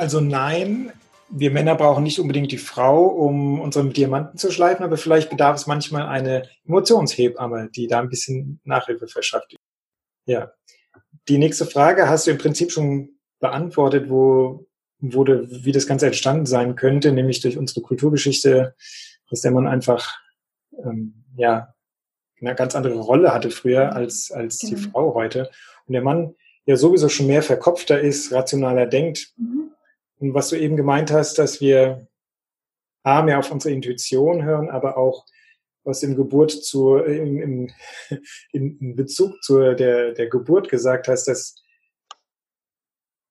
Also nein, wir Männer brauchen nicht unbedingt die Frau, um unseren Diamanten zu schleifen, aber vielleicht bedarf es manchmal eine Emotionshebamme, die da ein bisschen Nachhilfe verschafft. Ja. Die nächste Frage hast du im Prinzip schon beantwortet, wo, wurde, wie das Ganze entstanden sein könnte, nämlich durch unsere Kulturgeschichte, dass der Mann einfach ähm, ja eine ganz andere Rolle hatte früher als, als die genau. Frau heute. Und der Mann ja sowieso schon mehr verkopfter ist, rationaler denkt. Mhm. Und was du eben gemeint hast, dass wir A, mehr auf unsere Intuition hören, aber auch was im Geburt zu, im, im, in Bezug zu der, der Geburt gesagt hast, dass,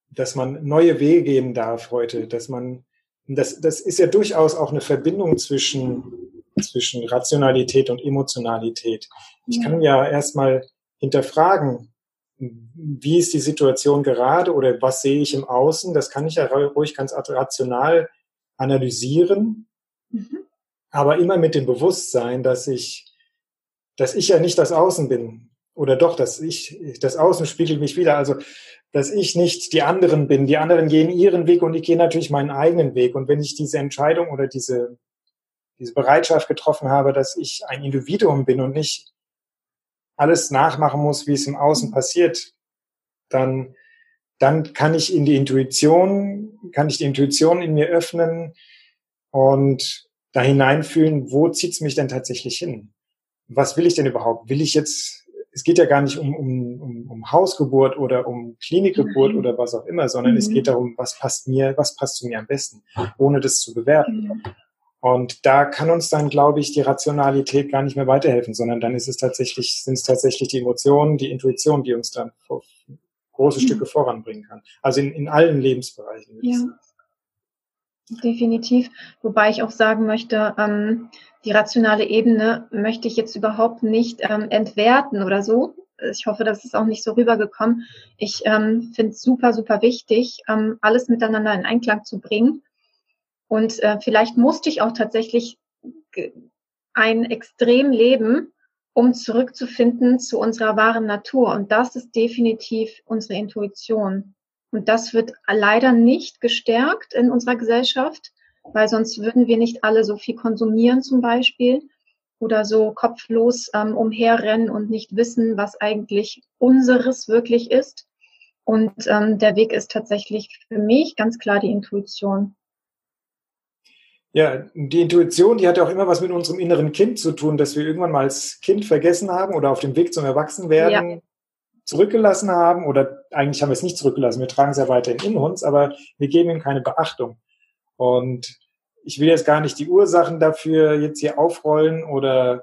dass man neue Wege gehen darf heute, dass man, das, das ist ja durchaus auch eine Verbindung zwischen zwischen Rationalität und Emotionalität. Ich kann ja erstmal hinterfragen, wie ist die Situation gerade oder was sehe ich im Außen? Das kann ich ja ruhig ganz rational analysieren, mhm. aber immer mit dem Bewusstsein, dass ich, dass ich ja nicht das Außen bin oder doch, dass ich, das Außen spiegelt mich wieder. Also, dass ich nicht die anderen bin. Die anderen gehen ihren Weg und ich gehe natürlich meinen eigenen Weg. Und wenn ich diese Entscheidung oder diese diese Bereitschaft getroffen habe, dass ich ein Individuum bin und nicht alles nachmachen muss, wie es im Außen passiert, dann, dann kann ich in die Intuition, kann ich die Intuition in mir öffnen und da hineinfühlen, wo zieht's mich denn tatsächlich hin? Was will ich denn überhaupt? Will ich jetzt, es geht ja gar nicht um, um, um, um Hausgeburt oder um Klinikgeburt mhm. oder was auch immer, sondern mhm. es geht darum, was passt mir, was passt zu mir am besten, ohne das zu bewerten. Mhm. Und da kann uns dann, glaube ich, die Rationalität gar nicht mehr weiterhelfen, sondern dann ist es tatsächlich, sind es tatsächlich die Emotionen, die Intuition, die uns dann große mhm. Stücke voranbringen kann. Also in, in allen Lebensbereichen. Ja. Definitiv. Wobei ich auch sagen möchte, ähm, die rationale Ebene möchte ich jetzt überhaupt nicht ähm, entwerten oder so. Ich hoffe, das ist auch nicht so rübergekommen. Ich ähm, finde es super, super wichtig, ähm, alles miteinander in Einklang zu bringen und äh, vielleicht musste ich auch tatsächlich ein extrem leben, um zurückzufinden zu unserer wahren Natur. Und das ist definitiv unsere Intuition. Und das wird leider nicht gestärkt in unserer Gesellschaft, weil sonst würden wir nicht alle so viel konsumieren zum Beispiel oder so kopflos ähm, umherrennen und nicht wissen, was eigentlich unseres wirklich ist. Und ähm, der Weg ist tatsächlich für mich ganz klar die Intuition. Ja, die Intuition, die hat ja auch immer was mit unserem inneren Kind zu tun, dass wir irgendwann mal als Kind vergessen haben oder auf dem Weg zum Erwachsenwerden ja. zurückgelassen haben oder eigentlich haben wir es nicht zurückgelassen. Wir tragen es ja weiterhin in uns, aber wir geben ihm keine Beachtung. Und ich will jetzt gar nicht die Ursachen dafür jetzt hier aufrollen oder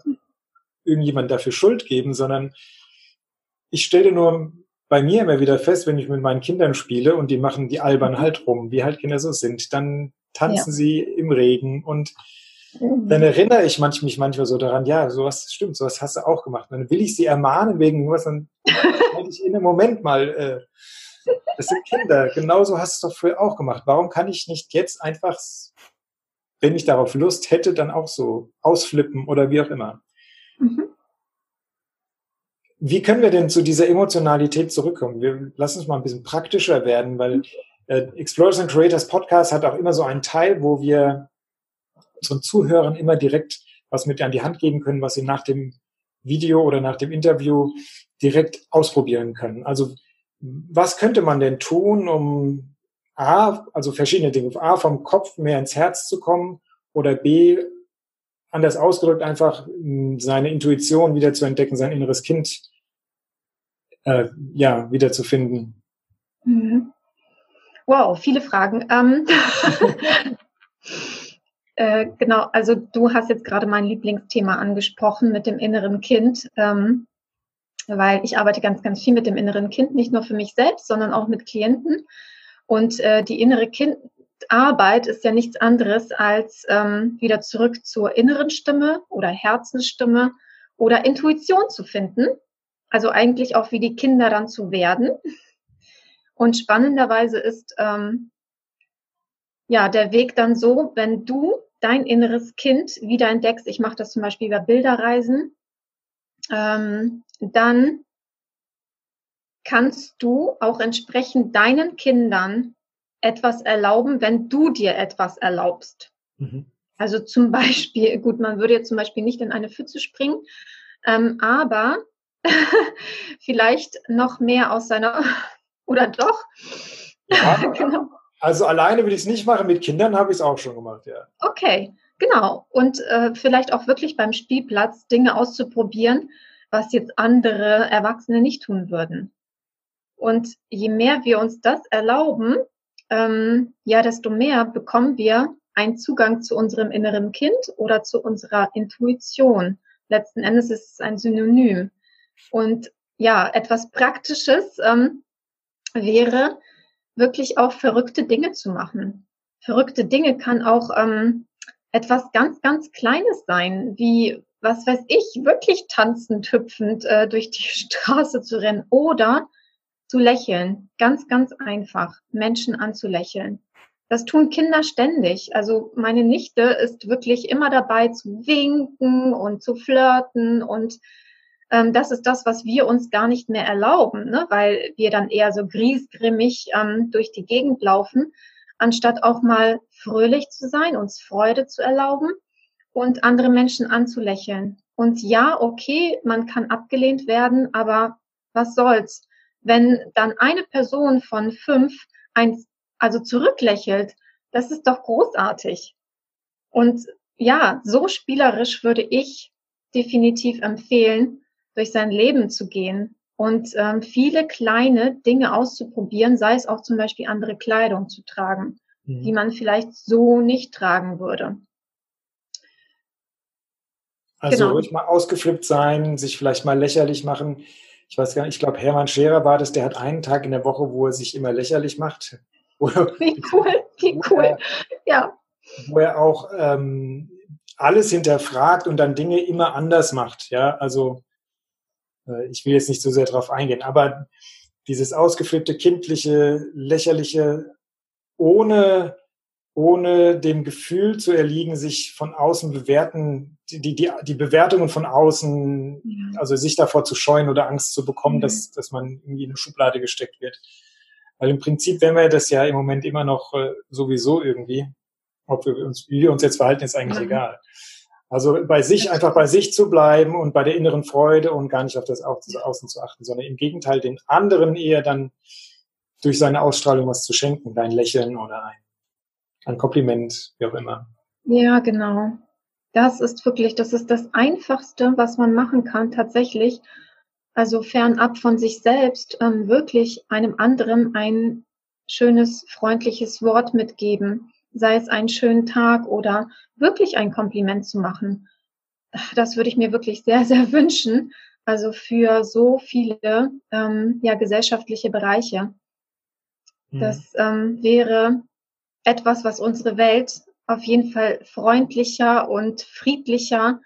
irgendjemand dafür Schuld geben, sondern ich stelle nur bei mir immer wieder fest, wenn ich mit meinen Kindern spiele und die machen die albern halt rum, wie halt Kinder so sind, dann tanzen ja. sie im Regen und mhm. dann erinnere ich manch, mich manchmal so daran, ja, sowas stimmt, sowas hast du auch gemacht. dann will ich sie ermahnen wegen irgendwas, dann halte ich in einem Moment mal, äh, das sind Kinder, genauso hast du es doch früher auch gemacht. Warum kann ich nicht jetzt einfach, wenn ich darauf Lust hätte, dann auch so ausflippen oder wie auch immer? Mhm. Wie können wir denn zu dieser Emotionalität zurückkommen? Wir lassen uns mal ein bisschen praktischer werden, weil mhm. Äh, Explorers and Creators Podcast hat auch immer so einen Teil, wo wir unseren Zuhörern immer direkt was mit an die Hand geben können, was sie nach dem Video oder nach dem Interview direkt ausprobieren können. Also was könnte man denn tun, um A, also verschiedene Dinge, A, vom Kopf mehr ins Herz zu kommen oder B, anders ausgedrückt, einfach seine Intuition wieder zu entdecken, sein inneres Kind äh, ja wieder zu finden. Mhm. Wow, viele Fragen. Ähm, äh, genau, also du hast jetzt gerade mein Lieblingsthema angesprochen mit dem inneren Kind, ähm, weil ich arbeite ganz, ganz viel mit dem inneren Kind, nicht nur für mich selbst, sondern auch mit Klienten. Und äh, die innere Kindarbeit ist ja nichts anderes als ähm, wieder zurück zur inneren Stimme oder Herzensstimme oder Intuition zu finden. Also eigentlich auch wie die Kinder dann zu werden. Und spannenderweise ist ähm, ja der Weg dann so, wenn du dein inneres Kind wieder entdeckst, ich mache das zum Beispiel über Bilderreisen, ähm, dann kannst du auch entsprechend deinen Kindern etwas erlauben, wenn du dir etwas erlaubst. Mhm. Also zum Beispiel, gut, man würde jetzt zum Beispiel nicht in eine Pfütze springen, ähm, aber vielleicht noch mehr aus seiner, oder doch? Ja, genau. Also alleine würde ich es nicht machen, mit Kindern habe ich es auch schon gemacht, ja. Okay, genau. Und äh, vielleicht auch wirklich beim Spielplatz Dinge auszuprobieren, was jetzt andere Erwachsene nicht tun würden. Und je mehr wir uns das erlauben, ähm, ja, desto mehr bekommen wir einen Zugang zu unserem inneren Kind oder zu unserer Intuition. Letzten Endes ist es ein Synonym. Und ja, etwas Praktisches ähm, wäre wirklich auch verrückte Dinge zu machen. Verrückte Dinge kann auch ähm, etwas ganz, ganz Kleines sein, wie, was weiß ich, wirklich tanzend, hüpfend äh, durch die Straße zu rennen oder zu lächeln. Ganz, ganz einfach, Menschen anzulächeln. Das tun Kinder ständig. Also meine Nichte ist wirklich immer dabei zu winken und zu flirten und ähm, das ist das, was wir uns gar nicht mehr erlauben, ne? weil wir dann eher so griesgrimmig ähm, durch die Gegend laufen, anstatt auch mal fröhlich zu sein, uns Freude zu erlauben und andere Menschen anzulächeln. Und ja, okay, man kann abgelehnt werden, aber was soll's? wenn dann eine Person von fünf eins, also zurücklächelt, das ist doch großartig. Und ja, so spielerisch würde ich definitiv empfehlen, durch sein Leben zu gehen und ähm, viele kleine Dinge auszuprobieren, sei es auch zum Beispiel andere Kleidung zu tragen, mhm. die man vielleicht so nicht tragen würde. Also genau. ruhig mal ausgeflippt sein, sich vielleicht mal lächerlich machen ich weiß gar nicht, ich glaube, Hermann Scherer war das, der hat einen Tag in der Woche, wo er sich immer lächerlich macht. wie cool, wie cool, er, ja. Wo er auch ähm, alles hinterfragt und dann Dinge immer anders macht. Ja, also ich will jetzt nicht so sehr drauf eingehen, aber dieses ausgeflippte, kindliche, lächerliche, ohne ohne dem Gefühl zu erliegen, sich von außen bewerten, die, die, die Bewertungen von außen, ja. also sich davor zu scheuen oder Angst zu bekommen, mhm. dass, dass man irgendwie in eine Schublade gesteckt wird. Weil im Prinzip wären wir das ja im Moment immer noch äh, sowieso irgendwie. Ob wir uns, wie wir uns jetzt verhalten, ist eigentlich mhm. egal. Also bei sich, einfach bei sich zu bleiben und bei der inneren Freude und gar nicht auf das Außen zu achten, sondern im Gegenteil den anderen eher dann durch seine Ausstrahlung was zu schenken, dein Lächeln oder ein ein Kompliment, wie auch immer. Ja, genau. Das ist wirklich, das ist das Einfachste, was man machen kann, tatsächlich. Also fernab von sich selbst, ähm, wirklich einem anderen ein schönes, freundliches Wort mitgeben, sei es einen schönen Tag oder wirklich ein Kompliment zu machen. Das würde ich mir wirklich sehr, sehr wünschen. Also für so viele ähm, ja, gesellschaftliche Bereiche. Mhm. Das ähm, wäre etwas, was unsere Welt auf jeden Fall freundlicher und friedlicher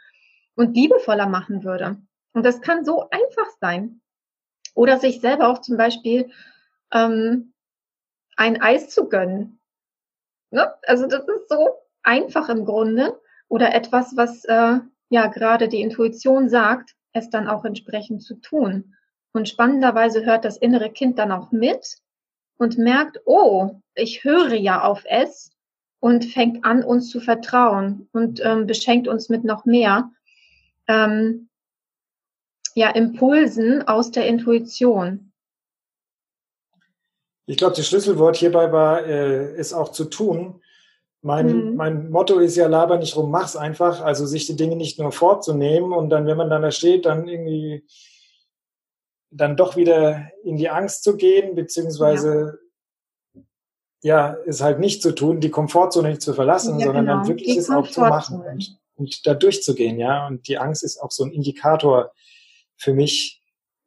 und liebevoller machen würde. Und das kann so einfach sein. Oder sich selber auch zum Beispiel ähm, ein Eis zu gönnen. Ne? Also das ist so einfach im Grunde. Oder etwas, was äh, ja gerade die Intuition sagt, es dann auch entsprechend zu tun. Und spannenderweise hört das innere Kind dann auch mit und merkt, oh, ich höre ja auf es und fängt an, uns zu vertrauen und ähm, beschenkt uns mit noch mehr ähm, ja, Impulsen aus der Intuition. Ich glaube, das Schlüsselwort hierbei war, äh, es auch zu tun. Mein, mhm. mein Motto ist ja, laber nicht rum, mach's einfach. Also sich die Dinge nicht nur vorzunehmen und dann, wenn man dann da steht, dann irgendwie dann doch wieder in die Angst zu gehen, beziehungsweise ja, ja es halt nicht zu tun, die Komfortzone nicht zu verlassen, ja, sondern genau. dann wirklich es auch zu machen und, und da durchzugehen, ja. Und die Angst ist auch so ein Indikator für mich,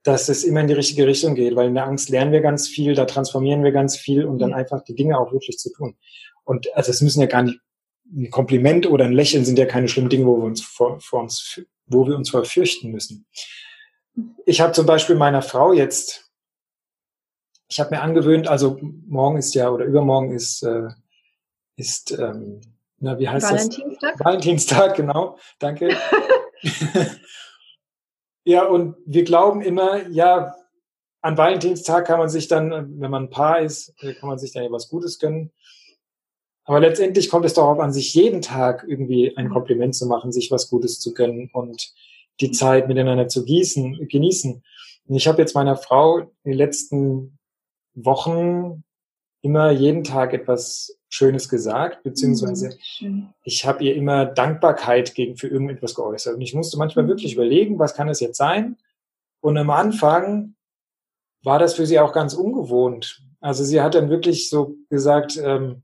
dass es immer in die richtige Richtung geht, weil in der Angst lernen wir ganz viel, da transformieren wir ganz viel und dann mhm. einfach die Dinge auch wirklich zu tun. Und also es müssen ja gar nicht ein Kompliment oder ein Lächeln sind ja keine schlimmen Dinge, wo wir uns vor, vor uns, wo wir uns vor fürchten müssen. Ich habe zum Beispiel meiner Frau jetzt, ich habe mir angewöhnt, also morgen ist ja oder übermorgen ist äh, ist ähm, na wie heißt Valentinstag? das? Valentinstag, genau. Danke. Ja, und wir glauben immer, ja, an Valentinstag kann man sich dann, wenn man ein Paar ist, kann man sich dann ja was Gutes gönnen. Aber letztendlich kommt es darauf an, sich jeden Tag irgendwie ein Kompliment zu machen, sich was Gutes zu gönnen und die Zeit miteinander zu gießen, genießen. Und ich habe jetzt meiner Frau in den letzten Wochen immer jeden Tag etwas Schönes gesagt, beziehungsweise mhm, ich habe ihr immer Dankbarkeit gegen für irgendetwas geäußert. Und ich musste manchmal mhm. wirklich überlegen, was kann es jetzt sein? Und am Anfang war das für sie auch ganz ungewohnt. Also sie hat dann wirklich so gesagt, ähm,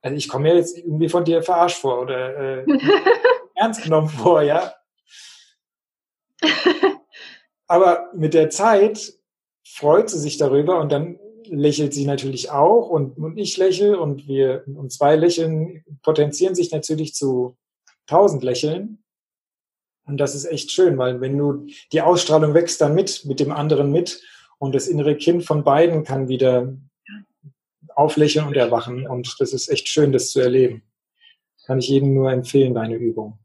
also ich komme mir jetzt irgendwie von dir verarscht vor oder äh, ernst genommen vor, ja. Aber mit der Zeit freut sie sich darüber und dann lächelt sie natürlich auch und, und ich lächle und wir und zwei Lächeln potenzieren sich natürlich zu tausend Lächeln. Und das ist echt schön, weil wenn du die Ausstrahlung wächst dann mit, mit dem anderen mit und das innere Kind von beiden kann wieder auflächeln und erwachen. Und das ist echt schön, das zu erleben. Kann ich jedem nur empfehlen, deine Übung.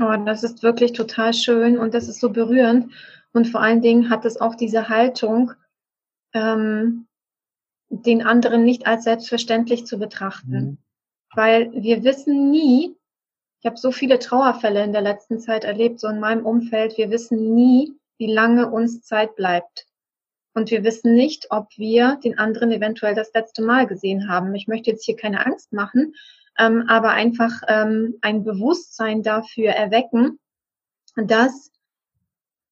Oh, das ist wirklich total schön und das ist so berührend. Und vor allen Dingen hat es auch diese Haltung, ähm, den anderen nicht als selbstverständlich zu betrachten. Mhm. Weil wir wissen nie, ich habe so viele Trauerfälle in der letzten Zeit erlebt, so in meinem Umfeld, wir wissen nie, wie lange uns Zeit bleibt. Und wir wissen nicht, ob wir den anderen eventuell das letzte Mal gesehen haben. Ich möchte jetzt hier keine Angst machen, ähm, aber einfach ähm, ein Bewusstsein dafür erwecken, dass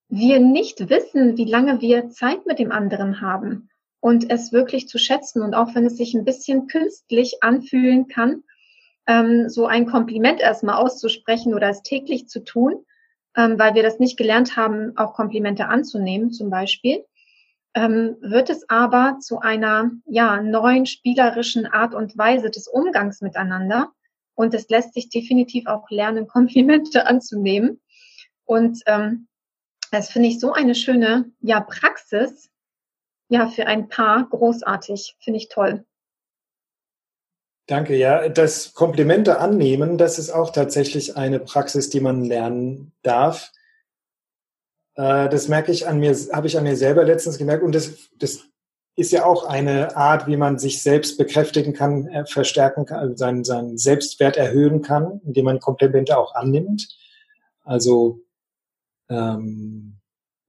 wir nicht wissen, wie lange wir Zeit mit dem anderen haben und es wirklich zu schätzen. Und auch wenn es sich ein bisschen künstlich anfühlen kann, ähm, so ein Kompliment erstmal auszusprechen oder es täglich zu tun, ähm, weil wir das nicht gelernt haben, auch Komplimente anzunehmen zum Beispiel, ähm, wird es aber zu einer ja, neuen spielerischen Art und Weise des Umgangs miteinander. Und es lässt sich definitiv auch lernen, Komplimente anzunehmen. Und ähm, das finde ich so eine schöne ja, Praxis, ja, für ein Paar großartig. Finde ich toll. Danke, ja. Das Komplimente annehmen, das ist auch tatsächlich eine Praxis, die man lernen darf. Äh, das merke ich an mir, habe ich an mir selber letztens gemerkt. Und das, das ist ja auch eine Art, wie man sich selbst bekräftigen kann, äh, verstärken kann, also seinen, seinen Selbstwert erhöhen kann, indem man Komplimente auch annimmt. Also ähm,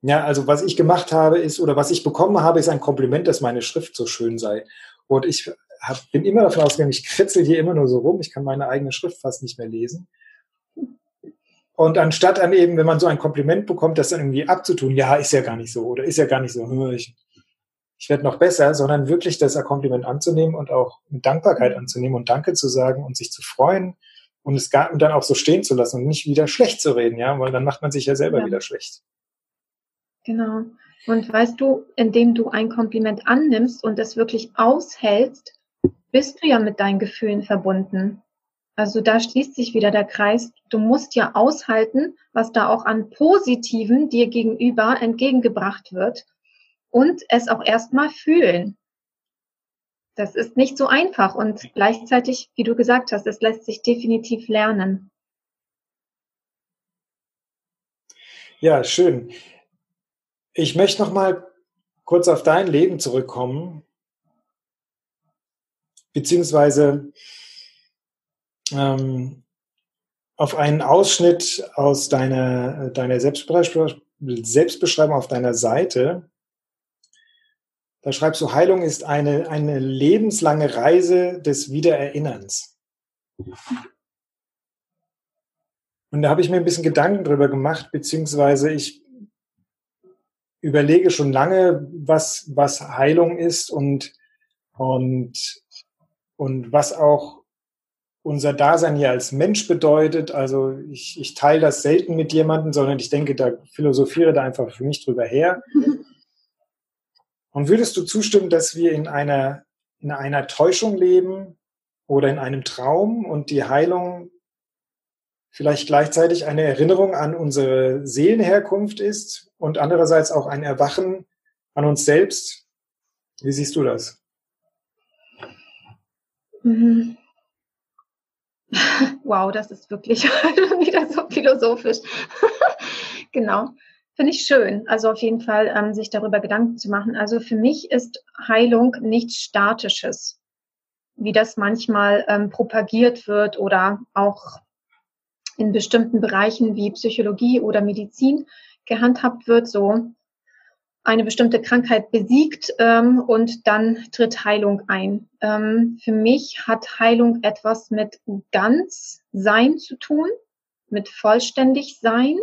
ja, also was ich gemacht habe ist, oder was ich bekommen habe, ist ein Kompliment, dass meine Schrift so schön sei. Und ich hab, bin immer davon ausgegangen, ich kritzel hier immer nur so rum, ich kann meine eigene Schrift fast nicht mehr lesen. Und anstatt dann eben, wenn man so ein Kompliment bekommt, das dann irgendwie abzutun, ja, ist ja gar nicht so oder ist ja gar nicht so, hm, ich, ich werde noch besser, sondern wirklich das Kompliment anzunehmen und auch mit Dankbarkeit anzunehmen und Danke zu sagen und sich zu freuen und es gar, und dann auch so stehen zu lassen und nicht wieder schlecht zu reden, ja, weil dann macht man sich ja selber ja. wieder schlecht. Genau. Und weißt du, indem du ein Kompliment annimmst und es wirklich aushältst, bist du ja mit deinen Gefühlen verbunden. Also da schließt sich wieder der Kreis. Du musst ja aushalten, was da auch an Positiven dir gegenüber entgegengebracht wird und es auch erstmal fühlen. Das ist nicht so einfach und gleichzeitig, wie du gesagt hast, es lässt sich definitiv lernen. Ja, schön. Ich möchte noch mal kurz auf dein Leben zurückkommen, beziehungsweise ähm, auf einen Ausschnitt aus deiner, deiner Selbstbeschreibung auf deiner Seite. Da schreibst du, Heilung ist eine, eine lebenslange Reise des Wiedererinnerns. Und da habe ich mir ein bisschen Gedanken drüber gemacht, beziehungsweise ich überlege schon lange, was, was Heilung ist und, und, und was auch unser Dasein hier als Mensch bedeutet. Also ich, ich teile das selten mit jemandem, sondern ich denke, da philosophiere da einfach für mich drüber her. Und würdest du zustimmen, dass wir in einer, in einer Täuschung leben oder in einem Traum und die Heilung vielleicht gleichzeitig eine Erinnerung an unsere Seelenherkunft ist und andererseits auch ein Erwachen an uns selbst? Wie siehst du das? Mhm. Wow, das ist wirklich wieder so philosophisch. genau. Finde ich schön. Also auf jeden Fall ähm, sich darüber Gedanken zu machen. Also für mich ist Heilung nichts Statisches, wie das manchmal ähm, propagiert wird oder auch in bestimmten Bereichen wie Psychologie oder Medizin gehandhabt wird. So eine bestimmte Krankheit besiegt ähm, und dann tritt Heilung ein. Ähm, für mich hat Heilung etwas mit ganz Sein zu tun, mit vollständig Sein.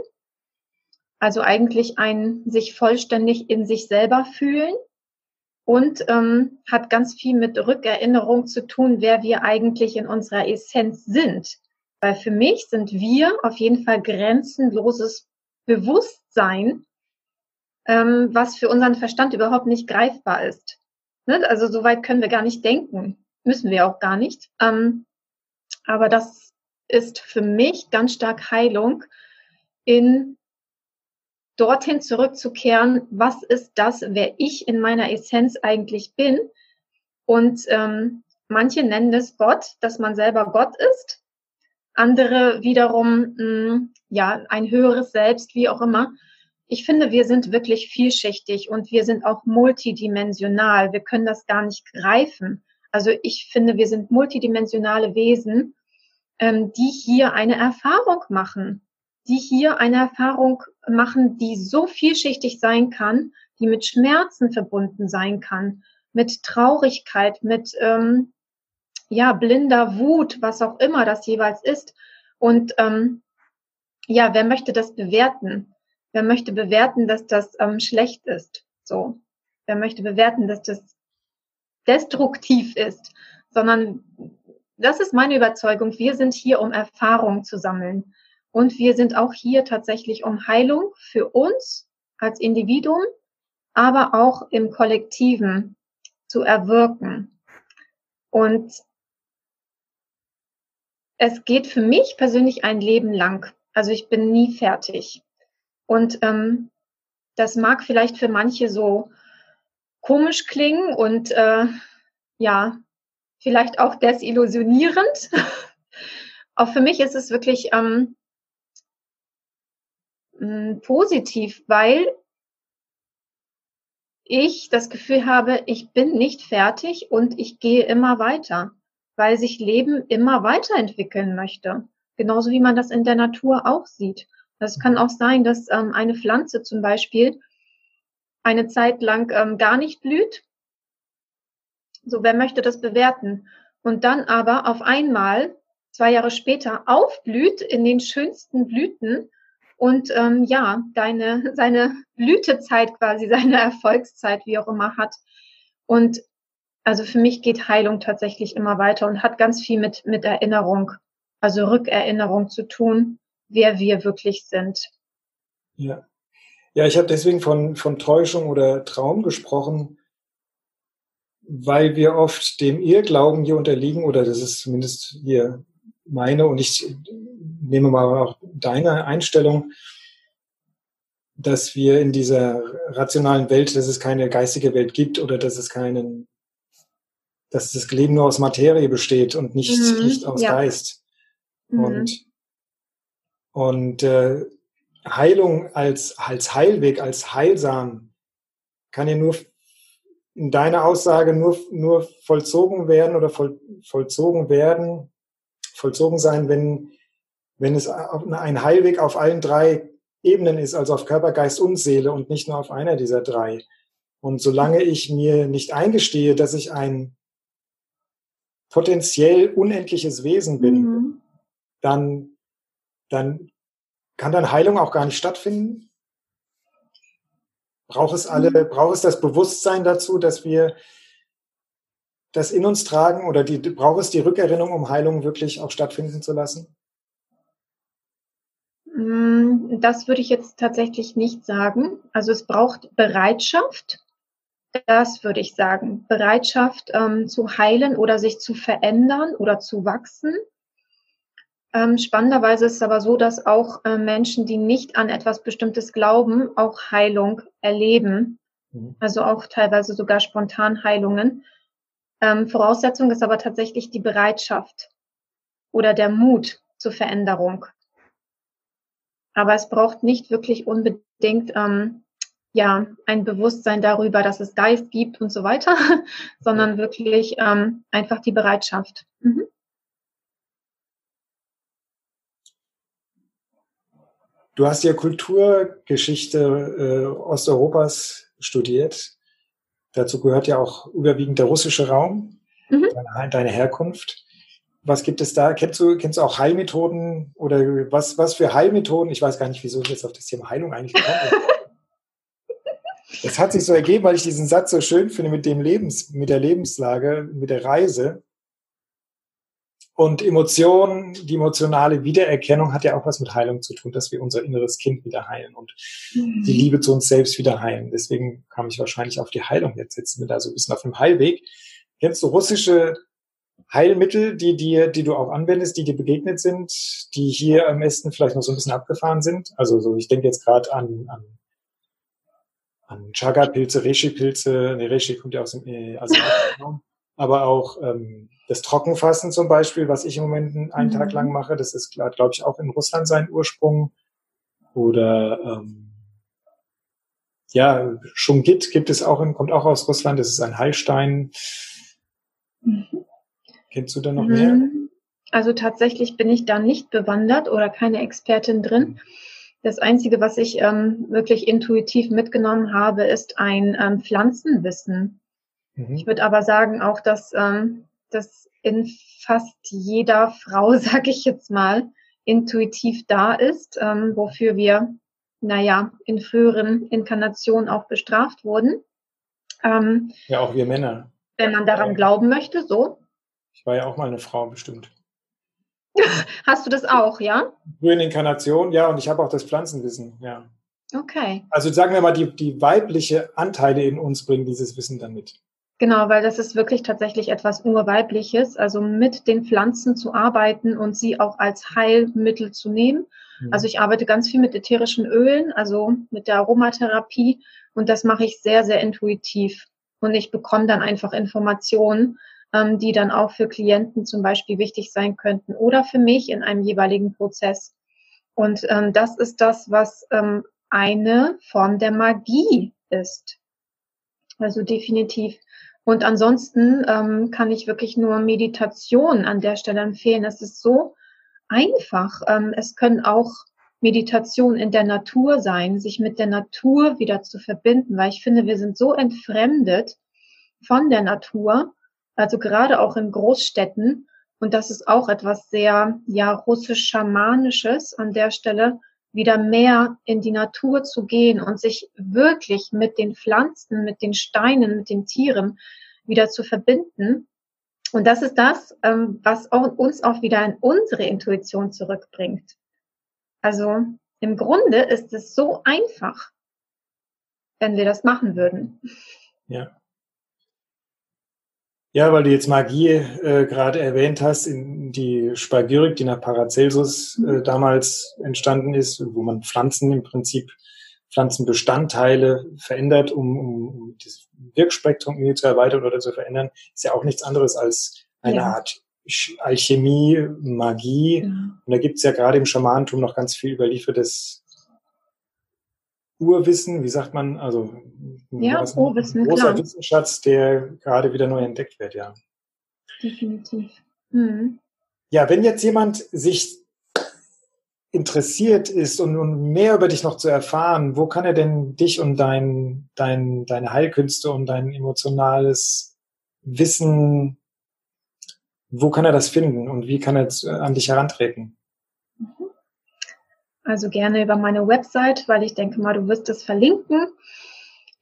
Also eigentlich ein sich vollständig in sich selber fühlen und ähm, hat ganz viel mit Rückerinnerung zu tun, wer wir eigentlich in unserer Essenz sind. Weil für mich sind wir auf jeden Fall grenzenloses Bewusstsein, ähm, was für unseren Verstand überhaupt nicht greifbar ist. Ne? Also so weit können wir gar nicht denken, müssen wir auch gar nicht. Ähm, aber das ist für mich ganz stark Heilung, in dorthin zurückzukehren, was ist das, wer ich in meiner Essenz eigentlich bin. Und ähm, manche nennen es Gott, dass man selber Gott ist. Andere wiederum, mh, hm, ja, ein höheres Selbst, wie auch immer ich finde, wir sind wirklich vielschichtig und wir sind auch multidimensional. Wir können das gar nicht greifen. Also ich finde, wir sind multidimensionale Wesen, ähm, die hier eine Erfahrung machen, die hier eine Erfahrung machen, die so vielschichtig sein kann, die mit Schmerzen verbunden sein kann, mit Traurigkeit, mit ähm, ja blinder Wut, was auch immer das jeweils ist. Und ähm, ja, wer möchte das bewerten? Wer möchte bewerten, dass das ähm, schlecht ist? So. Wer möchte bewerten, dass das destruktiv ist? Sondern das ist meine Überzeugung. Wir sind hier, um Erfahrung zu sammeln. Und wir sind auch hier tatsächlich um Heilung für uns als Individuum, aber auch im Kollektiven zu erwirken. Und es geht für mich persönlich ein Leben lang. Also ich bin nie fertig. Und ähm, das mag vielleicht für manche so komisch klingen und äh, ja, vielleicht auch desillusionierend. auch für mich ist es wirklich ähm, positiv, weil ich das Gefühl habe, ich bin nicht fertig und ich gehe immer weiter, weil sich Leben immer weiterentwickeln möchte. Genauso wie man das in der Natur auch sieht. Es kann auch sein, dass ähm, eine Pflanze zum Beispiel eine Zeit lang ähm, gar nicht blüht. So, wer möchte das bewerten? Und dann aber auf einmal zwei Jahre später aufblüht in den schönsten Blüten und ähm, ja, deine, seine Blütezeit quasi, seine Erfolgszeit, wie auch immer hat. Und also für mich geht Heilung tatsächlich immer weiter und hat ganz viel mit, mit Erinnerung, also Rückerinnerung zu tun wer wir wirklich sind. Ja. Ja, ich habe deswegen von, von Täuschung oder Traum gesprochen, weil wir oft dem Irrglauben hier unterliegen, oder das ist zumindest hier meine, und ich nehme mal auch deine Einstellung, dass wir in dieser rationalen Welt, dass es keine geistige Welt gibt oder dass es keinen, dass das Leben nur aus Materie besteht und nicht, mhm, nicht aus ja. Geist. Mhm. Und und äh, Heilung als, als Heilweg, als heilsam, kann ja nur in deiner Aussage nur, nur vollzogen werden oder voll, vollzogen werden, vollzogen sein, wenn, wenn es ein Heilweg auf allen drei Ebenen ist, also auf Körper, Geist und Seele und nicht nur auf einer dieser drei. Und solange ich mir nicht eingestehe, dass ich ein potenziell unendliches Wesen bin, mhm. dann dann kann dann Heilung auch gar nicht stattfinden. Braucht es alle, mhm. braucht es das Bewusstsein dazu, dass wir das in uns tragen oder die, braucht es die Rückerinnerung, um Heilung wirklich auch stattfinden zu lassen? Mm, das würde ich jetzt tatsächlich nicht sagen. Also es braucht Bereitschaft, das würde ich sagen. Bereitschaft ähm, zu heilen oder sich zu verändern oder zu wachsen. Ähm, spannenderweise ist es aber so, dass auch äh, Menschen, die nicht an etwas Bestimmtes glauben, auch Heilung erleben. Mhm. Also auch teilweise sogar spontan Heilungen. Ähm, Voraussetzung ist aber tatsächlich die Bereitschaft oder der Mut zur Veränderung. Aber es braucht nicht wirklich unbedingt ähm, ja ein Bewusstsein darüber, dass es Geist gibt und so weiter, sondern wirklich ähm, einfach die Bereitschaft. Mhm. Du hast ja Kulturgeschichte äh, Osteuropas studiert. Dazu gehört ja auch überwiegend der russische Raum, mhm. deine, deine, Herkunft. Was gibt es da? Kennst du, kennst du auch Heilmethoden oder was, was für Heilmethoden? Ich weiß gar nicht, wieso ich jetzt auf das Thema Heilung eigentlich bin. Es hat sich so ergeben, weil ich diesen Satz so schön finde mit dem Lebens, mit der Lebenslage, mit der Reise. Und Emotionen, die emotionale Wiedererkennung hat ja auch was mit Heilung zu tun, dass wir unser inneres Kind wieder heilen und mhm. die Liebe zu uns selbst wieder heilen. Deswegen kam ich wahrscheinlich auf die Heilung. Jetzt sitzen wir da so ein bisschen auf dem Heilweg. Kennst du russische Heilmittel, die dir, die du auch anwendest, die dir begegnet sind, die hier am besten vielleicht noch so ein bisschen abgefahren sind? Also so, ich denke jetzt gerade an, an an Chaga-Pilze, Reishi-Pilze, nee, Reishi kommt ja aus dem äh, Asiatischen aber auch ähm, das Trockenfassen zum Beispiel, was ich im Moment einen mhm. Tag lang mache, das ist, glaube ich, auch in Russland sein Ursprung. Oder ähm, ja, Schungit gibt es auch, kommt auch aus Russland, das ist ein Heilstein. Mhm. Kennst du da noch mhm. mehr? Also tatsächlich bin ich da nicht bewandert oder keine Expertin drin. Das Einzige, was ich ähm, wirklich intuitiv mitgenommen habe, ist ein ähm, Pflanzenwissen. Mhm. Ich würde aber sagen auch, dass ähm, das in fast jeder Frau, sag ich jetzt mal, intuitiv da ist, ähm, wofür wir, naja, in früheren Inkarnationen auch bestraft wurden. Ähm, ja, auch wir Männer. Wenn man daran ja. glauben möchte, so. Ich war ja auch mal eine Frau bestimmt. Hast du das auch, ja? Frühen Inkarnation, ja, und ich habe auch das Pflanzenwissen, ja. Okay. Also sagen wir mal, die, die weibliche Anteile in uns bringen dieses Wissen dann mit. Genau, weil das ist wirklich tatsächlich etwas Urweibliches, also mit den Pflanzen zu arbeiten und sie auch als Heilmittel zu nehmen. Mhm. Also ich arbeite ganz viel mit ätherischen Ölen, also mit der Aromatherapie und das mache ich sehr, sehr intuitiv. Und ich bekomme dann einfach Informationen, ähm, die dann auch für Klienten zum Beispiel wichtig sein könnten oder für mich in einem jeweiligen Prozess. Und ähm, das ist das, was ähm, eine Form der Magie ist. Also definitiv. Und ansonsten ähm, kann ich wirklich nur Meditation an der Stelle empfehlen. Es ist so einfach. Ähm, es können auch Meditation in der Natur sein, sich mit der Natur wieder zu verbinden, weil ich finde, wir sind so entfremdet von der Natur, also gerade auch in Großstädten. Und das ist auch etwas sehr, ja, russisch-schamanisches an der Stelle, wieder mehr in die Natur zu gehen und sich wirklich mit den Pflanzen, mit den Steinen, mit den Tieren wieder zu verbinden. Und das ist das, ähm, was uns auch wieder in unsere Intuition zurückbringt. Also im Grunde ist es so einfach, wenn wir das machen würden. Ja. Ja, weil du jetzt Magie äh, gerade erwähnt hast, in die Spagyrik, die nach Paracelsus äh, damals entstanden ist, wo man Pflanzen im Prinzip, Pflanzenbestandteile verändert, um, um, um das Wirkspektrum zu erweitern oder zu verändern, ist ja auch nichts anderes als eine ja. Art Alchemie, Magie. Ja. Und da gibt's ja gerade im Schamantum noch ganz viel überliefertes Urwissen, wie sagt man, also ja, Urwissen, großer klar. Wissensschatz, der gerade wieder neu entdeckt wird, ja. Definitiv. Mhm. Ja, wenn jetzt jemand sich interessiert ist und, und, mehr über dich noch zu erfahren, wo kann er denn dich und dein, dein, deine Heilkünste und dein emotionales Wissen, wo kann er das finden und wie kann er an dich herantreten? Also gerne über meine Website, weil ich denke mal, du wirst es verlinken.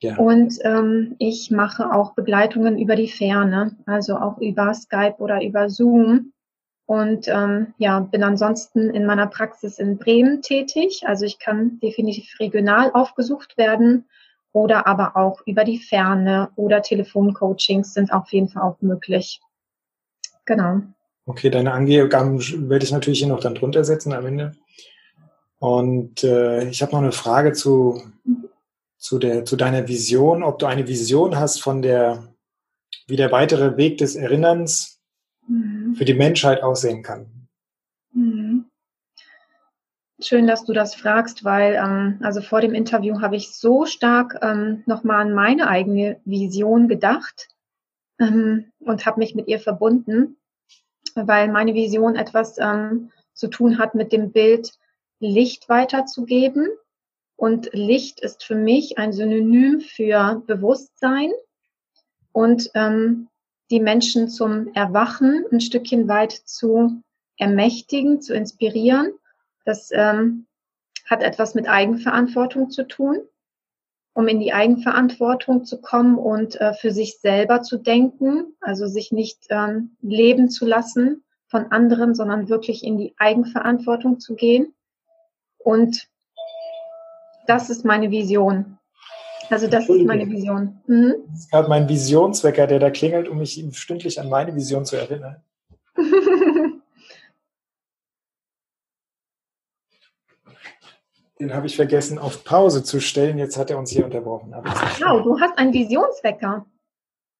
Ja. Und ähm, ich mache auch Begleitungen über die Ferne, also auch über Skype oder über Zoom. Und ähm, ja, bin ansonsten in meiner Praxis in Bremen tätig. Also ich kann definitiv regional aufgesucht werden. oder aber auch über die Ferne oder Telefoncoachings sind auf jeden Fall auch möglich. Genau. Okay, deine Angaben werde ich natürlich hier noch dann drunter setzen am Ende. Und äh, ich habe noch eine Frage zu, zu, der, zu deiner Vision, ob du eine Vision hast von der, wie der weitere Weg des Erinnerns mhm. für die Menschheit aussehen kann. Mhm. Schön, dass du das fragst, weil ähm, also vor dem Interview habe ich so stark ähm, nochmal an meine eigene Vision gedacht ähm, und habe mich mit ihr verbunden, weil meine Vision etwas ähm, zu tun hat mit dem Bild Licht weiterzugeben. Und Licht ist für mich ein Synonym für Bewusstsein und ähm, die Menschen zum Erwachen ein Stückchen weit zu ermächtigen, zu inspirieren das ähm, hat etwas mit Eigenverantwortung zu tun, um in die Eigenverantwortung zu kommen und äh, für sich selber zu denken, also sich nicht ähm, leben zu lassen von anderen, sondern wirklich in die Eigenverantwortung zu gehen. Und das ist meine Vision. Also das ist meine Vision. Mhm. Das ist gerade mein Visionswecker, der da klingelt, um mich stündlich an meine Vision zu erinnern. Den habe ich vergessen auf Pause zu stellen. Jetzt hat er uns hier unterbrochen. Genau, du hast einen Visionswecker.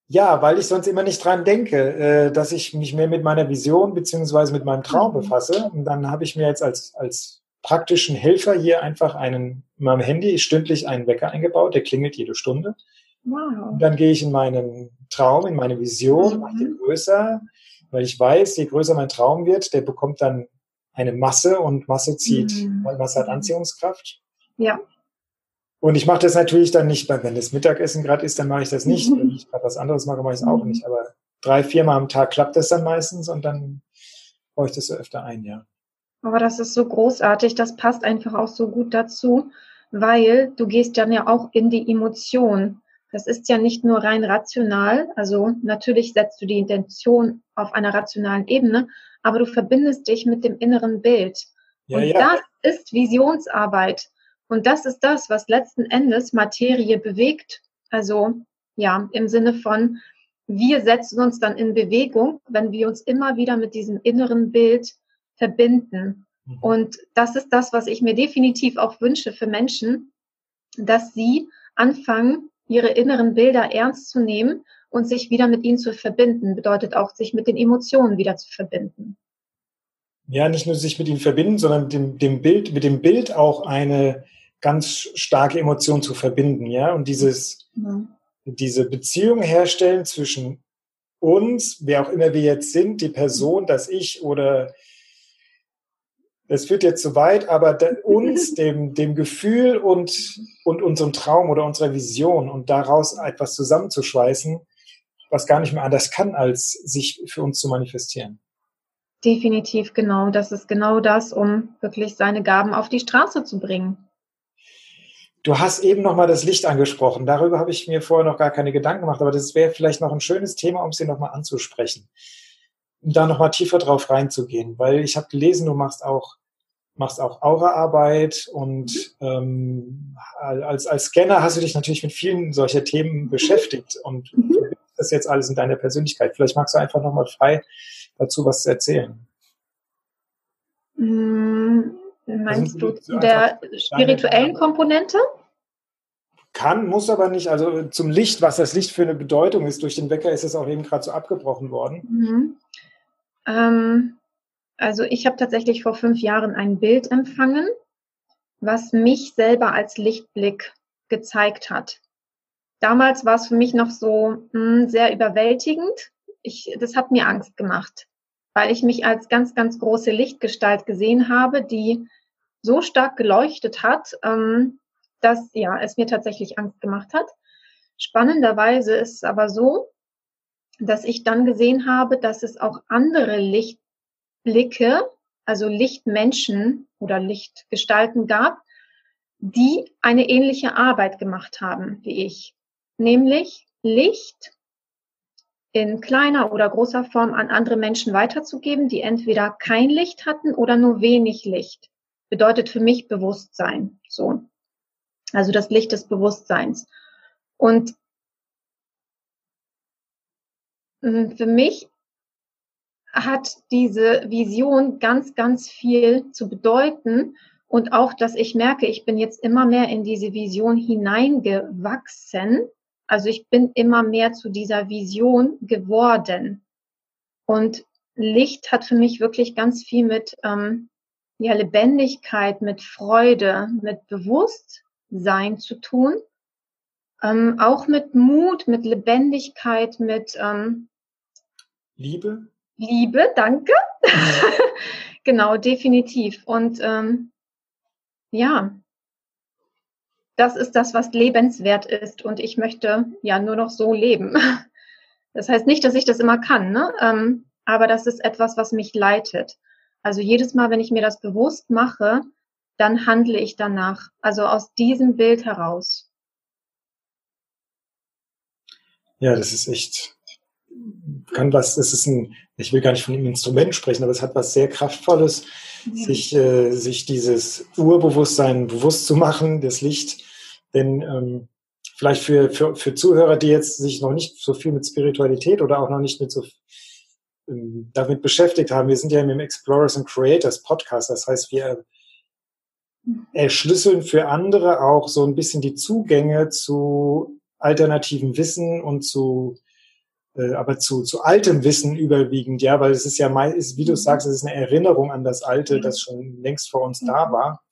Ja, weil ich sonst immer nicht dran denke, äh, dass ich mich mehr mit meiner Vision beziehungsweise mit meinem Traum mhm. befasse. Und dann habe ich mir jetzt als, als praktischen Helfer hier einfach einen, in meinem Handy stündlich einen Wecker eingebaut, der klingelt jede Stunde. Wow. Und dann gehe ich in meinen Traum, in meine Vision, mhm. mache den größer, weil ich weiß, je größer mein Traum wird, der bekommt dann eine Masse und Masse zieht. Mhm. Masse hat Anziehungskraft. Ja. Und ich mache das natürlich dann nicht, wenn das Mittagessen gerade ist, dann mache ich das nicht. Wenn ich gerade was anderes mache, mache ich es auch mhm. nicht. Aber drei, viermal am Tag klappt das dann meistens und dann baue ich das so öfter ein, ja. Aber das ist so großartig, das passt einfach auch so gut dazu, weil du gehst dann ja auch in die Emotion. Das ist ja nicht nur rein rational, also natürlich setzt du die Intention auf einer rationalen Ebene, aber du verbindest dich mit dem inneren Bild. Ja, und ja. das ist Visionsarbeit. Und das ist das, was letzten Endes Materie bewegt. Also ja, im Sinne von, wir setzen uns dann in Bewegung, wenn wir uns immer wieder mit diesem inneren Bild verbinden. Mhm. Und das ist das, was ich mir definitiv auch wünsche für Menschen, dass sie anfangen, ihre inneren Bilder ernst zu nehmen und sich wieder mit ihnen zu verbinden, bedeutet auch, sich mit den Emotionen wieder zu verbinden. Ja, nicht nur sich mit ihnen verbinden, sondern dem, dem Bild, mit dem Bild auch eine ganz starke Emotion zu verbinden, ja, und dieses, mhm. diese Beziehung herstellen zwischen uns, wer auch immer wir jetzt sind, die Person, das Ich oder es führt jetzt zu weit, aber uns, dem, dem Gefühl und, und unserem Traum oder unserer Vision und daraus etwas zusammenzuschweißen, was gar nicht mehr anders kann, als sich für uns zu manifestieren. Definitiv genau. Das ist genau das, um wirklich seine Gaben auf die Straße zu bringen. Du hast eben noch mal das Licht angesprochen. Darüber habe ich mir vorher noch gar keine Gedanken gemacht, aber das wäre vielleicht noch ein schönes Thema, um es dir noch mal anzusprechen da noch mal tiefer drauf reinzugehen, weil ich habe gelesen, du machst auch machst auch Aura-Arbeit und ähm, als, als Scanner hast du dich natürlich mit vielen solcher Themen beschäftigt und mhm. das jetzt alles in deiner Persönlichkeit. Vielleicht magst du einfach noch mal frei dazu was erzählen. Mhm. Meinst also, du der spirituellen Komponente? Kann, muss aber nicht. Also zum Licht, was das Licht für eine Bedeutung ist, durch den Wecker ist es auch eben gerade so abgebrochen worden. Mhm. Ähm, also ich habe tatsächlich vor fünf Jahren ein Bild empfangen, was mich selber als Lichtblick gezeigt hat. Damals war es für mich noch so mh, hm, sehr überwältigend. Ich, das hat mir Angst gemacht, weil ich mich als ganz, ganz große Lichtgestalt gesehen habe, die so stark geleuchtet hat, ähm, dass ja es mir tatsächlich Angst gemacht hat. Spannenderweise ist es aber so, dass ich dann gesehen habe, dass es auch andere Lichtblicke, also Lichtmenschen oder Lichtgestalten gab, die eine ähnliche Arbeit gemacht haben wie ich, nämlich Licht in kleiner oder großer Form an andere Menschen weiterzugeben, die entweder kein Licht hatten oder nur wenig Licht. Bedeutet für mich Bewusstsein, so. Also das Licht des Bewusstseins. Und hm, für mich hat diese Vision ganz, ganz viel zu bedeuten. Und auch, dass ich merke, ich bin jetzt immer mehr in diese Vision hineingewachsen. Also ich bin immer mehr zu dieser Vision geworden. Und Licht hat für mich wirklich ganz viel mit ähm, ja, Lebendigkeit, mit Freude, mit Bewusstsein zu tun. Ähm, auch mit Mut, mit Lebendigkeit, mit ähm, Liebe. Liebe, danke. Genau, definitiv. Und ähm, ja, das ist das, was lebenswert ist. Und ich möchte ja nur noch so leben. Das heißt nicht, dass ich das immer kann, ne? Ähm, aber das ist etwas, was mich leitet. Also jedes Mal, wenn ich mir das bewusst mache, dann handle ich danach. Also aus diesem Bild heraus. Ja, das ist echt, kann was, das ist ein, ich will gar nicht von einem Instrument sprechen, aber es hat was sehr Kraftvolles, ja. sich, äh, sich dieses Urbewusstsein bewusst zu machen, das Licht. Denn ähm, vielleicht für, für, für Zuhörer, die jetzt sich noch nicht so viel mit Spiritualität oder auch noch nicht mit so ähm, damit beschäftigt haben, wir sind ja im Explorers and Creators Podcast, das heißt, wir erschlüsseln für andere auch so ein bisschen die Zugänge zu alternativen Wissen und zu aber zu, zu altem Wissen überwiegend, ja, weil es ist ja mal, ist, wie du mhm. sagst, es ist eine Erinnerung an das Alte, das schon längst vor uns da mhm. war.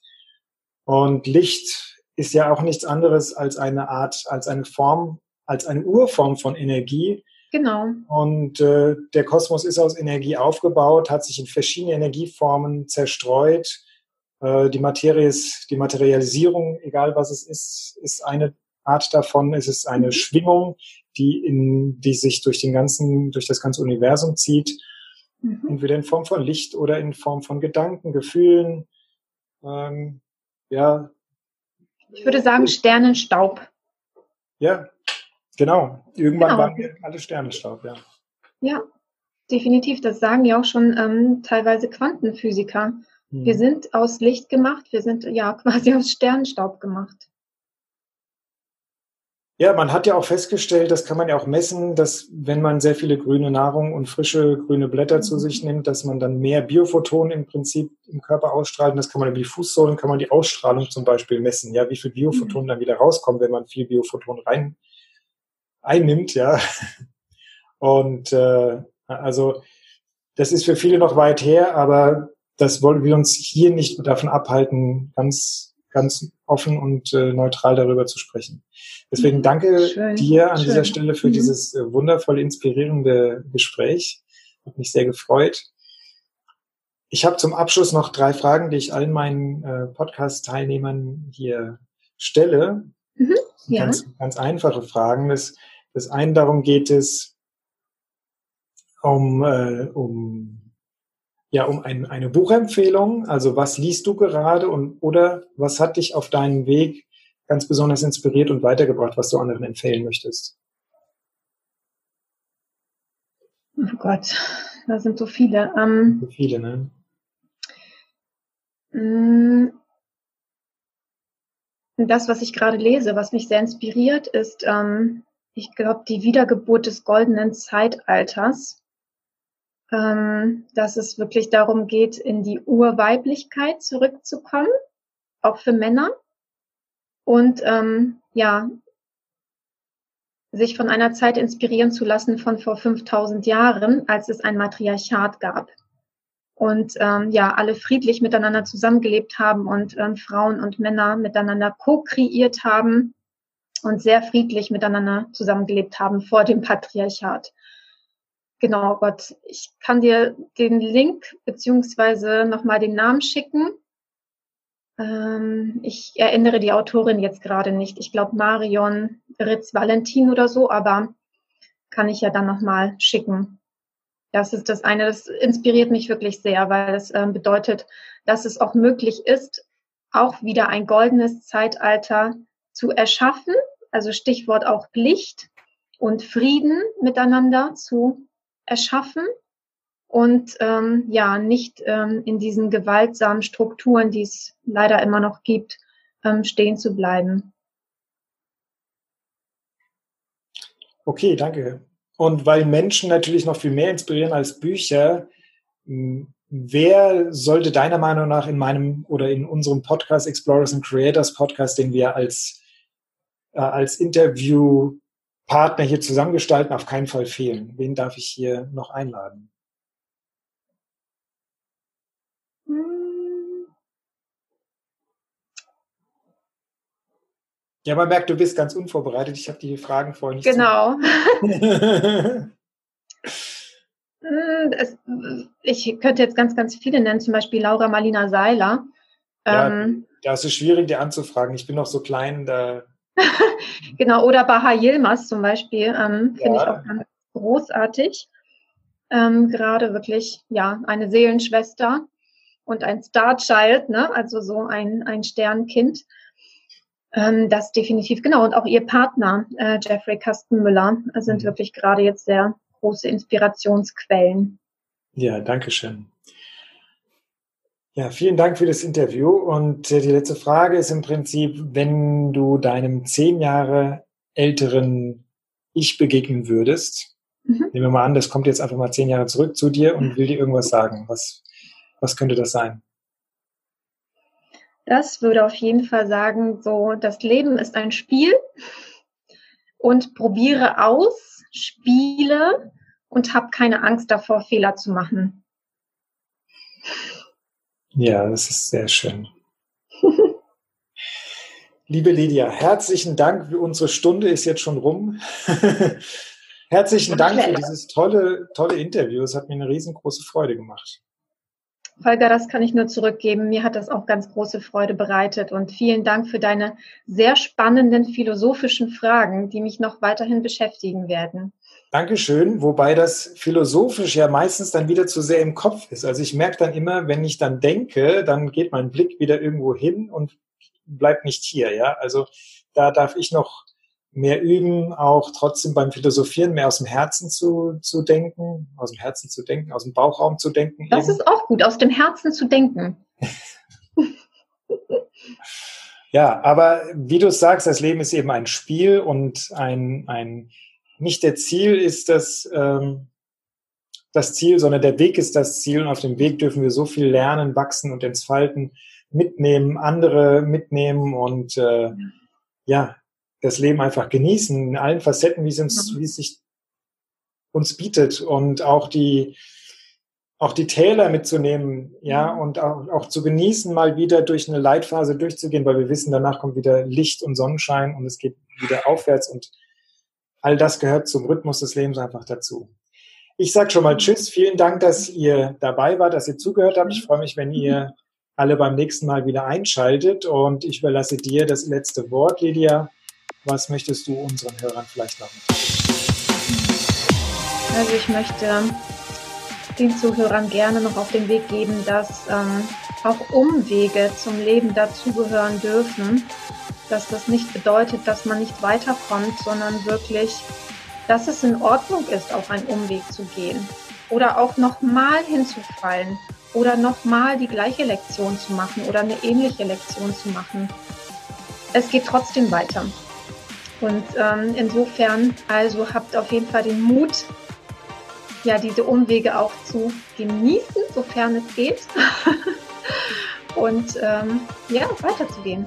Und Licht ist ja auch nichts anderes als eine Art, als eine Form, als eine Urform von Energie. Genau. Und äh, der Kosmos ist aus Energie aufgebaut, hat sich in verschiedene Energieformen zerstreut. Äh, die Materie ist, die Materialisierung, egal was es ist, ist eine Art davon. Es ist eine mhm. Schwingung, die in, die sich durch den ganzen, durch das ganze Universum zieht. Mhm. Entweder in Form von Licht oder in Form von Gedanken, Gefühlen. Ähm, ja. Ich würde sagen Sternenstaub. Ja, genau. Irgendwann genau. waren wir alle Sternenstaub, ja. Ja, definitiv. Das sagen ja auch schon ähm, teilweise Quantenphysiker. Mhm. Wir sind aus Licht gemacht, wir sind ja quasi aus Sternenstaub gemacht. Ja, man hat ja auch festgestellt, das kann man ja auch messen, dass wenn man sehr viele grüne Nahrung und frische grüne Blätter zu sich mhm. nimmt, dass man dann mehr Biophotonen im Prinzip im Körper ausstrahlt. Und das kann man über die Fußsohlen, kann man die Ausstrahlung zum Beispiel messen. Ja, wie viel Biophotonen mhm. dann wieder rauskommen, wenn man viel Biophotonen rein einnimmt, ja. Und äh, also das ist für viele noch weit her, aber das wollen wir uns hier nicht davon abhalten, ganz ganz offen und äh, neutral darüber zu sprechen. Deswegen mhm. danke Schön. dir an Schön. dieser Stelle für mhm. dieses äh, wundervoll inspirierende Gespräch. Hat mich sehr gefreut. Ich habe zum Abschluss noch drei Fragen, die ich allen meinen äh, Podcast-Teilnehmern hier stelle. Mhm. Ja. Ganz, ganz einfache Fragen. Das, das eine darum geht es um, äh, um ja um ein, eine Buchempfehlung. Also was liest du gerade und oder was hat dich auf deinem Weg ganz besonders inspiriert und weitergebracht, was du anderen empfehlen möchtest? Oh Gott, da sind so viele. Ähm, so viele, ne? Mm, das, was ich gerade lese, was mich sehr inspiriert, ist, ähm, ich glaube, die Wiedergeburt des goldenen Zeitalters ähm, dass es wirklich darum geht, in die Urweiblichkeit zurückzukommen, auch für Männer. Und ähm, ja, sich von einer Zeit inspirieren zu lassen von vor 5000 Jahren, als es ein Matriarchat gab. Und ähm, ja, alle friedlich miteinander zusammengelebt haben und ähm, Frauen und Männer miteinander co-kreiert haben und sehr friedlich miteinander zusammengelebt haben vor dem Patriarchat. Genau, Gott, ich kann dir den Link beziehungsweise nochmal den Namen schicken. Ähm, ich erinnere die Autorin jetzt gerade nicht. Ich glaube Marion Ritz Valentin oder so, aber kann ich ja dann nochmal schicken. Das ist das eine, das inspiriert mich wirklich sehr, weil es ähm, bedeutet, dass es auch möglich ist, auch wieder ein goldenes Zeitalter zu erschaffen. Also Stichwort auch Licht und Frieden miteinander zu erschaffen und ähm, ja, nicht ähm, in diesen gewaltsamen Strukturen, die es leider immer noch gibt, ähm, stehen zu bleiben. Okay, danke. Und weil Menschen natürlich noch viel mehr inspirieren als Bücher, wer sollte deiner Meinung nach in meinem oder in unserem Podcast Explorers and Creators Podcast, den wir als, äh, als Interviewpartner hier zusammengestalten, auf keinen Fall fehlen? Wen darf ich hier noch einladen? Ja, man merkt, du bist ganz unvorbereitet. Ich habe die Fragen vorhin nicht. Genau. Hm, es, ich könnte jetzt ganz, ganz viele nennen, zum Beispiel Laura Marlina Seiler. Ja, ähm, das ist schwierig, dir anzufragen. Ich bin noch so klein. Da genau, oder Baha Yilmaz zum Beispiel, ähm, finde ja. ich auch ganz großartig. Ähm, Gerade wirklich, ja, eine Seelenschwester und ein Starchild, ne? also so ein, ein Sternkind. Ähm, das definitiv, genau. Und auch ihr Partner, äh, Jeffrey Kastenmüller, sind mhm. wirklich gerade jetzt sehr große Inspirationsquellen. Ja, danke schön. Ja, vielen Dank für das Interview. Und äh, die letzte Frage ist im Prinzip, wenn du deinem zehn Jahre älteren Ich begegnen würdest, mhm. nehmen wir mal an, das kommt jetzt einfach mal zehn Jahre zurück zu dir und will dir irgendwas sagen. Was, was könnte das sein? Das würde auf jeden Fall sagen, so, das Leben ist ein Spiel und probiere aus, spiele und habe keine Angst davor, Fehler zu machen. Ja, das ist sehr schön. Liebe Lydia, herzlichen Dank. Unsere Stunde ist jetzt schon rum. herzlichen Dank für dieses tolle, tolle Interview. Es hat mir eine riesengroße Freude gemacht. Holger, das kann ich nur zurückgeben. Mir hat das auch ganz große Freude bereitet und vielen Dank für deine sehr spannenden philosophischen Fragen, die mich noch weiterhin beschäftigen werden. Dankeschön, wobei das philosophisch ja meistens dann wieder zu sehr im Kopf ist. Also ich merke dann immer, wenn ich dann denke, dann geht mein Blick wieder irgendwo hin und bleibt nicht hier. Ja, also da darf ich noch mehr üben, auch trotzdem beim Philosophieren mehr aus dem Herzen zu, zu denken, aus dem Herzen zu denken, aus dem Bauchraum zu denken. Das eben. ist auch gut, aus dem Herzen zu denken. ja, aber wie du sagst, das Leben ist eben ein Spiel und ein, ein nicht der Ziel ist das, ähm, das Ziel, sondern der Weg ist das Ziel und auf dem Weg dürfen wir so viel lernen, wachsen und entfalten, mitnehmen, andere mitnehmen und äh, ja, das Leben einfach genießen, in allen Facetten, wie es, uns, wie es sich uns bietet und auch die, auch die Täler mitzunehmen, ja, und auch, auch zu genießen, mal wieder durch eine Leitphase durchzugehen, weil wir wissen, danach kommt wieder Licht und Sonnenschein und es geht wieder aufwärts und all das gehört zum Rhythmus des Lebens einfach dazu. Ich sage schon mal Tschüss, vielen Dank, dass ihr dabei wart, dass ihr zugehört habt. Ich freue mich, wenn ihr alle beim nächsten Mal wieder einschaltet und ich überlasse dir das letzte Wort, Lydia. Was möchtest du unseren Hörern vielleicht noch Also ich möchte den Zuhörern gerne noch auf den Weg geben, dass ähm, auch Umwege zum Leben dazugehören dürfen. Dass das nicht bedeutet, dass man nicht weiterkommt, sondern wirklich, dass es in Ordnung ist, auf einen Umweg zu gehen. Oder auch nochmal hinzufallen. Oder nochmal die gleiche Lektion zu machen oder eine ähnliche Lektion zu machen. Es geht trotzdem weiter. Und ähm, insofern, also habt auf jeden Fall den Mut, ja, diese Umwege auch zu genießen, sofern es geht. Und ähm, ja, weiterzugehen.